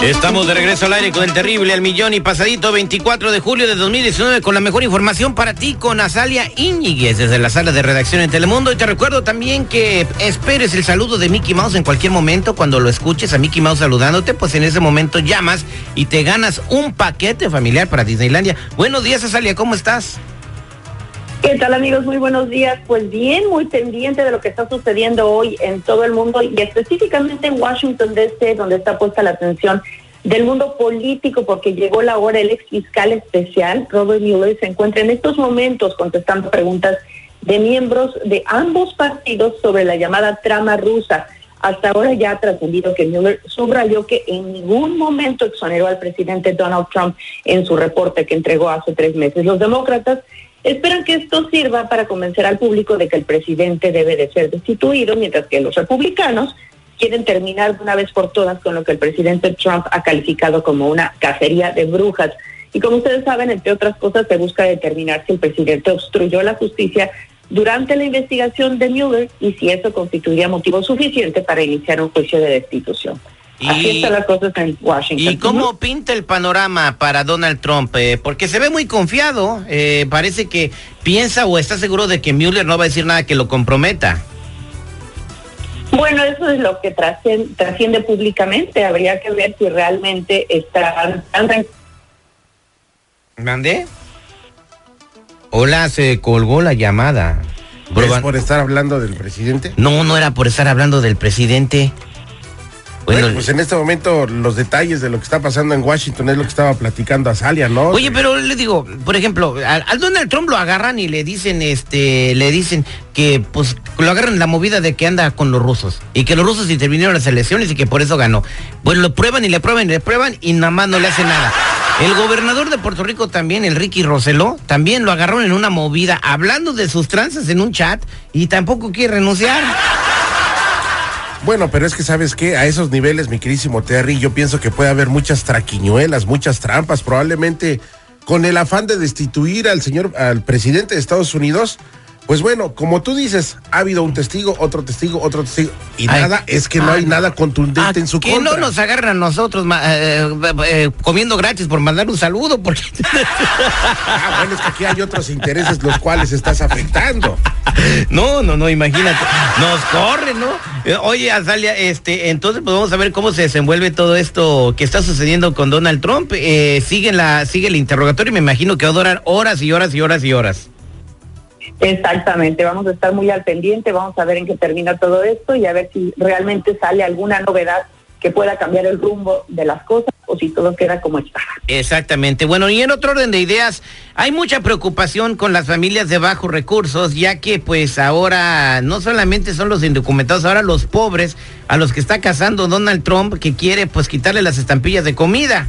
Estamos de regreso al aire con el terrible al millón y pasadito 24 de julio de 2019 con la mejor información para ti con Azalia Íñiguez desde la sala de redacción en Telemundo. Y te recuerdo también que esperes el saludo de Mickey Mouse en cualquier momento. Cuando lo escuches a Mickey Mouse saludándote, pues en ese momento llamas y te ganas un paquete familiar para Disneylandia. Buenos días, Azalia, ¿cómo estás? ¿Qué tal amigos? Muy buenos días. Pues bien, muy pendiente de lo que está sucediendo hoy en todo el mundo y específicamente en Washington DC, donde está puesta la atención del mundo político, porque llegó la hora, el ex fiscal especial, Robert Mueller, se encuentra en estos momentos contestando preguntas de miembros de ambos partidos sobre la llamada trama rusa. Hasta ahora ya ha trascendido que Mueller subrayó que en ningún momento exoneró al presidente Donald Trump en su reporte que entregó hace tres meses. Los demócratas Esperan que esto sirva para convencer al público de que el presidente debe de ser destituido, mientras que los republicanos quieren terminar de una vez por todas con lo que el presidente Trump ha calificado como una cacería de brujas. Y como ustedes saben, entre otras cosas, se busca determinar si el presidente obstruyó la justicia durante la investigación de Mueller y si eso constituiría motivo suficiente para iniciar un juicio de destitución. Así están las cosas en Washington. ¿Y cómo pinta el panorama para Donald Trump? Eh, porque se ve muy confiado. Eh, parece que piensa o está seguro de que Mueller no va a decir nada que lo comprometa. Bueno, eso es lo que trasciende, trasciende públicamente. Habría que ver si realmente está... ¿Mandé? Hola, se colgó la llamada. ¿Es por estar hablando del presidente? No, no era por estar hablando del presidente. Bueno, pues en este momento los detalles de lo que está pasando en Washington es lo que estaba platicando a Salia, ¿no? Oye, pero le digo, por ejemplo, al, Donald Trump lo agarran y le dicen, este, le dicen que pues lo agarran en la movida de que anda con los rusos y que los rusos intervinieron en las elecciones y que por eso ganó. Bueno, lo prueban y le prueban y le prueban y nada más no le hace nada. El gobernador de Puerto Rico también, el Ricky Roseló, también lo agarraron en una movida hablando de sus tranzas en un chat y tampoco quiere renunciar. Bueno, pero es que sabes que a esos niveles, mi querísimo Terry, yo pienso que puede haber muchas traquiñuelas, muchas trampas, probablemente con el afán de destituir al señor, al presidente de Estados Unidos, pues bueno, como tú dices, ha habido un testigo, otro testigo, otro testigo, y nada, es que no hay nada contundente en su que no nos agarran a nosotros eh, eh, eh, comiendo gratis por mandar un saludo? Porque... ah, bueno, es que aquí hay otros intereses los cuales estás afectando. No, no, no, imagínate, nos corren, ¿no? Oye, Azalia, este, entonces pues vamos a ver cómo se desenvuelve todo esto que está sucediendo con Donald Trump. sigue, la, sigue el interrogatorio y me imagino que va a durar horas y horas y horas y horas. Exactamente, vamos a estar muy al pendiente, vamos a ver en qué termina todo esto y a ver si realmente sale alguna novedad que pueda cambiar el rumbo de las cosas o si todo queda como está. Exactamente. Bueno, y en otro orden de ideas, hay mucha preocupación con las familias de bajos recursos, ya que pues ahora no solamente son los indocumentados, ahora los pobres a los que está casando Donald Trump que quiere pues quitarle las estampillas de comida.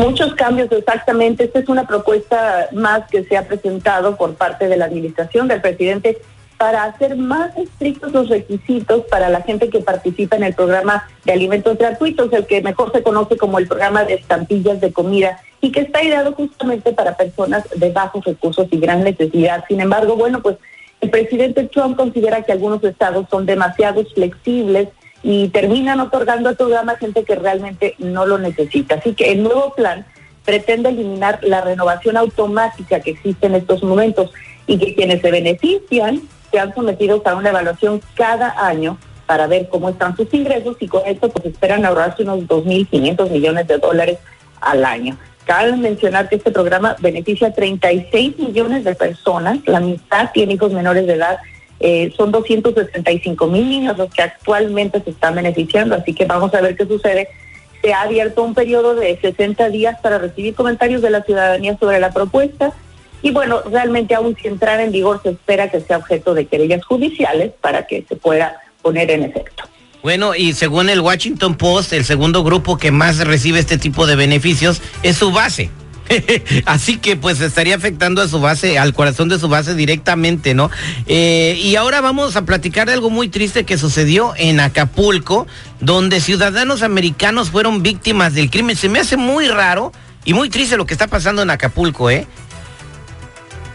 Muchos cambios, exactamente. Esta es una propuesta más que se ha presentado por parte de la administración del presidente para hacer más estrictos los requisitos para la gente que participa en el programa de alimentos gratuitos, el que mejor se conoce como el programa de estampillas de comida y que está ideado justamente para personas de bajos recursos y gran necesidad. Sin embargo, bueno, pues el presidente Trump considera que algunos estados son demasiado flexibles y terminan otorgando el programa a gente que realmente no lo necesita. Así que el nuevo plan pretende eliminar la renovación automática que existe en estos momentos y que quienes se benefician sean sometidos a una evaluación cada año para ver cómo están sus ingresos y con esto pues esperan ahorrarse unos 2.500 millones de dólares al año. Cabe mencionar que este programa beneficia a 36 millones de personas, la mitad tiene hijos menores de edad eh, son 265 mil niños los que actualmente se están beneficiando, así que vamos a ver qué sucede. Se ha abierto un periodo de 60 días para recibir comentarios de la ciudadanía sobre la propuesta y bueno, realmente aún sin entrar en vigor se espera que sea objeto de querellas judiciales para que se pueda poner en efecto. Bueno, y según el Washington Post, el segundo grupo que más recibe este tipo de beneficios es su base. Así que pues estaría afectando a su base, al corazón de su base directamente, ¿no? Eh, y ahora vamos a platicar de algo muy triste que sucedió en Acapulco, donde ciudadanos americanos fueron víctimas del crimen. Se me hace muy raro y muy triste lo que está pasando en Acapulco, ¿eh?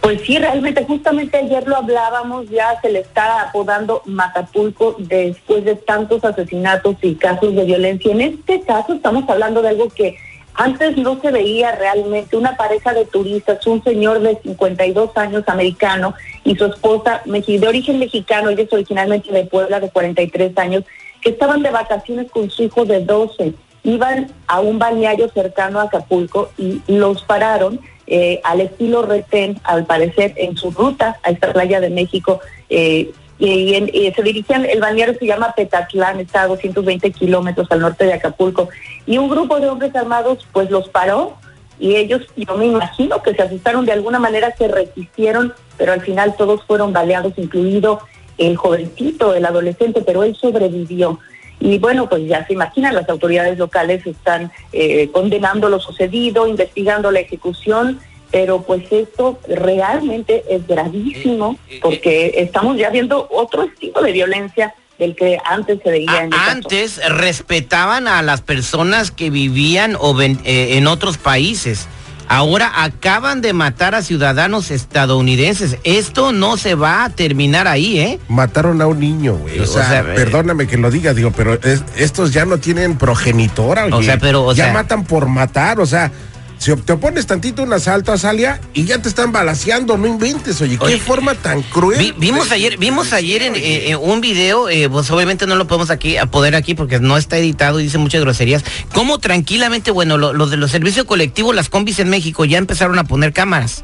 Pues sí, realmente, justamente ayer lo hablábamos, ya se le está apodando Matapulco después de tantos asesinatos y casos de violencia. En este caso estamos hablando de algo que antes no se veía realmente, una pareja de turistas, un señor de 52 años americano y su esposa de origen mexicano, ella es originalmente de Puebla, de 43 años, que estaban de vacaciones con su hijo de 12. Iban a un balneario cercano a Acapulco y los pararon eh, al estilo retén, al parecer, en su ruta a esta playa de México. Eh, y, se dirigían, el balneario se llama Petatlán, está a 220 kilómetros al norte de Acapulco. Y un grupo de hombres armados, pues los paró y ellos, yo me imagino que se asustaron de alguna manera, se resistieron, pero al final todos fueron baleados, incluido el jovencito, el adolescente, pero él sobrevivió. Y bueno, pues ya se imaginan, las autoridades locales están eh, condenando lo sucedido, investigando la ejecución, pero pues esto realmente es gravísimo eh, eh, porque estamos ya viendo otro estilo de violencia del que antes se veía. en antes respetaban a las personas que vivían o en otros países. Ahora acaban de matar a ciudadanos estadounidenses. Esto no se va a terminar ahí, ¿eh? Mataron a un niño, güey. O, sea, eh, perdóname que lo diga, digo, pero estos ya no tienen progenitora, O sea, pero. ya matan por matar, o sea. Si te opones tantito un asalto a Salia y ya te están balaseando, no inventes, oye, qué forma tan cruel. vimos ayer, vimos ayer en, eh, un video, eh, pues obviamente no lo podemos aquí a poder aquí porque no está editado y dice muchas groserías. Cómo tranquilamente, bueno, los de los servicios colectivos, las combis en México ya empezaron a poner cámaras.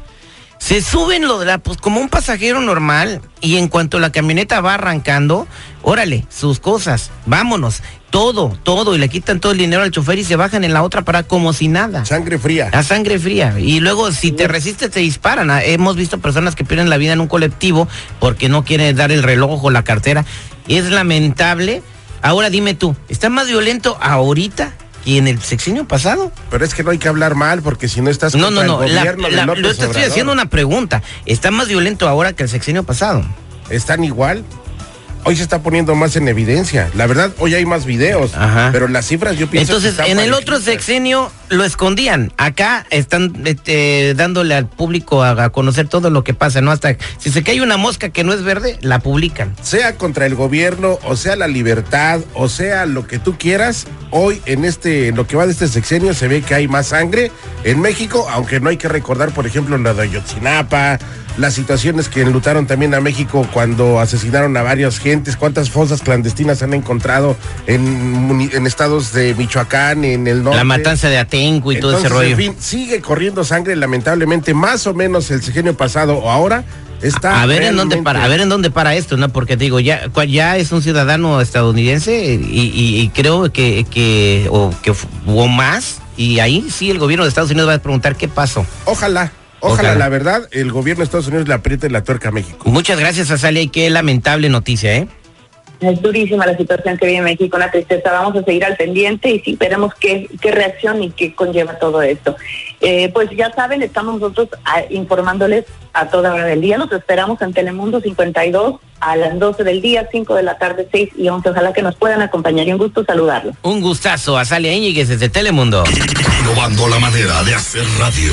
Se suben lo de la, pues como un pasajero normal y en cuanto la camioneta va arrancando, órale, sus cosas, vámonos, todo, todo, y le quitan todo el dinero al chofer y se bajan en la otra para como si nada. Sangre fría. A sangre fría. Y luego si te resistes te disparan. Ah, hemos visto personas que pierden la vida en un colectivo porque no quieren dar el reloj o la cartera. Es lamentable. Ahora dime tú, ¿está más violento ahorita y en el sexenio pasado. Pero es que no hay que hablar mal porque si no estás no no no la, te estoy haciendo una pregunta. ¿Está más violento ahora que el sexenio pasado? ¿Están igual? hoy se está poniendo más en evidencia. La verdad, hoy hay más videos, pero las cifras yo pienso Entonces, en el otro sexenio lo escondían. Acá están este, dándole al público a, conocer todo lo que pasa, ¿no? Hasta si se cae una mosca que no es verde, la publican. Sea contra el gobierno, o sea la libertad, o sea lo que tú quieras, hoy en este, en lo que va de este sexenio se ve que hay más sangre en México, aunque no hay que recordar, por ejemplo, la de Ayotzinapa, las situaciones que enlutaron también a México cuando asesinaron a varias gentes, cuántas fosas clandestinas han encontrado en, en estados de Michoacán, en el norte. La matanza de Y todo ese rollo. En fin, sigue corriendo sangre, lamentablemente, más o menos el sexenio pasado o ahora. Está a ver en dónde para, a ver en dónde para esto, ¿no? Porque digo, ya, ya es un ciudadano estadounidense y, creo que, que, o, que hubo más, y ahí sí el gobierno de Estados Unidos va a preguntar qué pasó. Ojalá, Ojalá, la verdad, el gobierno de Estados Unidos le apriete la tuerca a México. Muchas gracias, Azalia, y qué lamentable noticia, ¿eh? Es durísima la situación que vive México, una tristeza. Vamos a seguir al pendiente y sí, veremos qué, qué reacción y qué conlleva todo esto. Eh, pues ya saben, estamos nosotros ah, informándoles a toda hora del día. Nos esperamos en Telemundo 52 a las 12 del día, 5 de la tarde, 6 y 11. Ojalá que nos puedan acompañar y un gusto saludarlos. Un gustazo, Azalia Íñiguez desde Telemundo. Innovando la manera de hacer radio.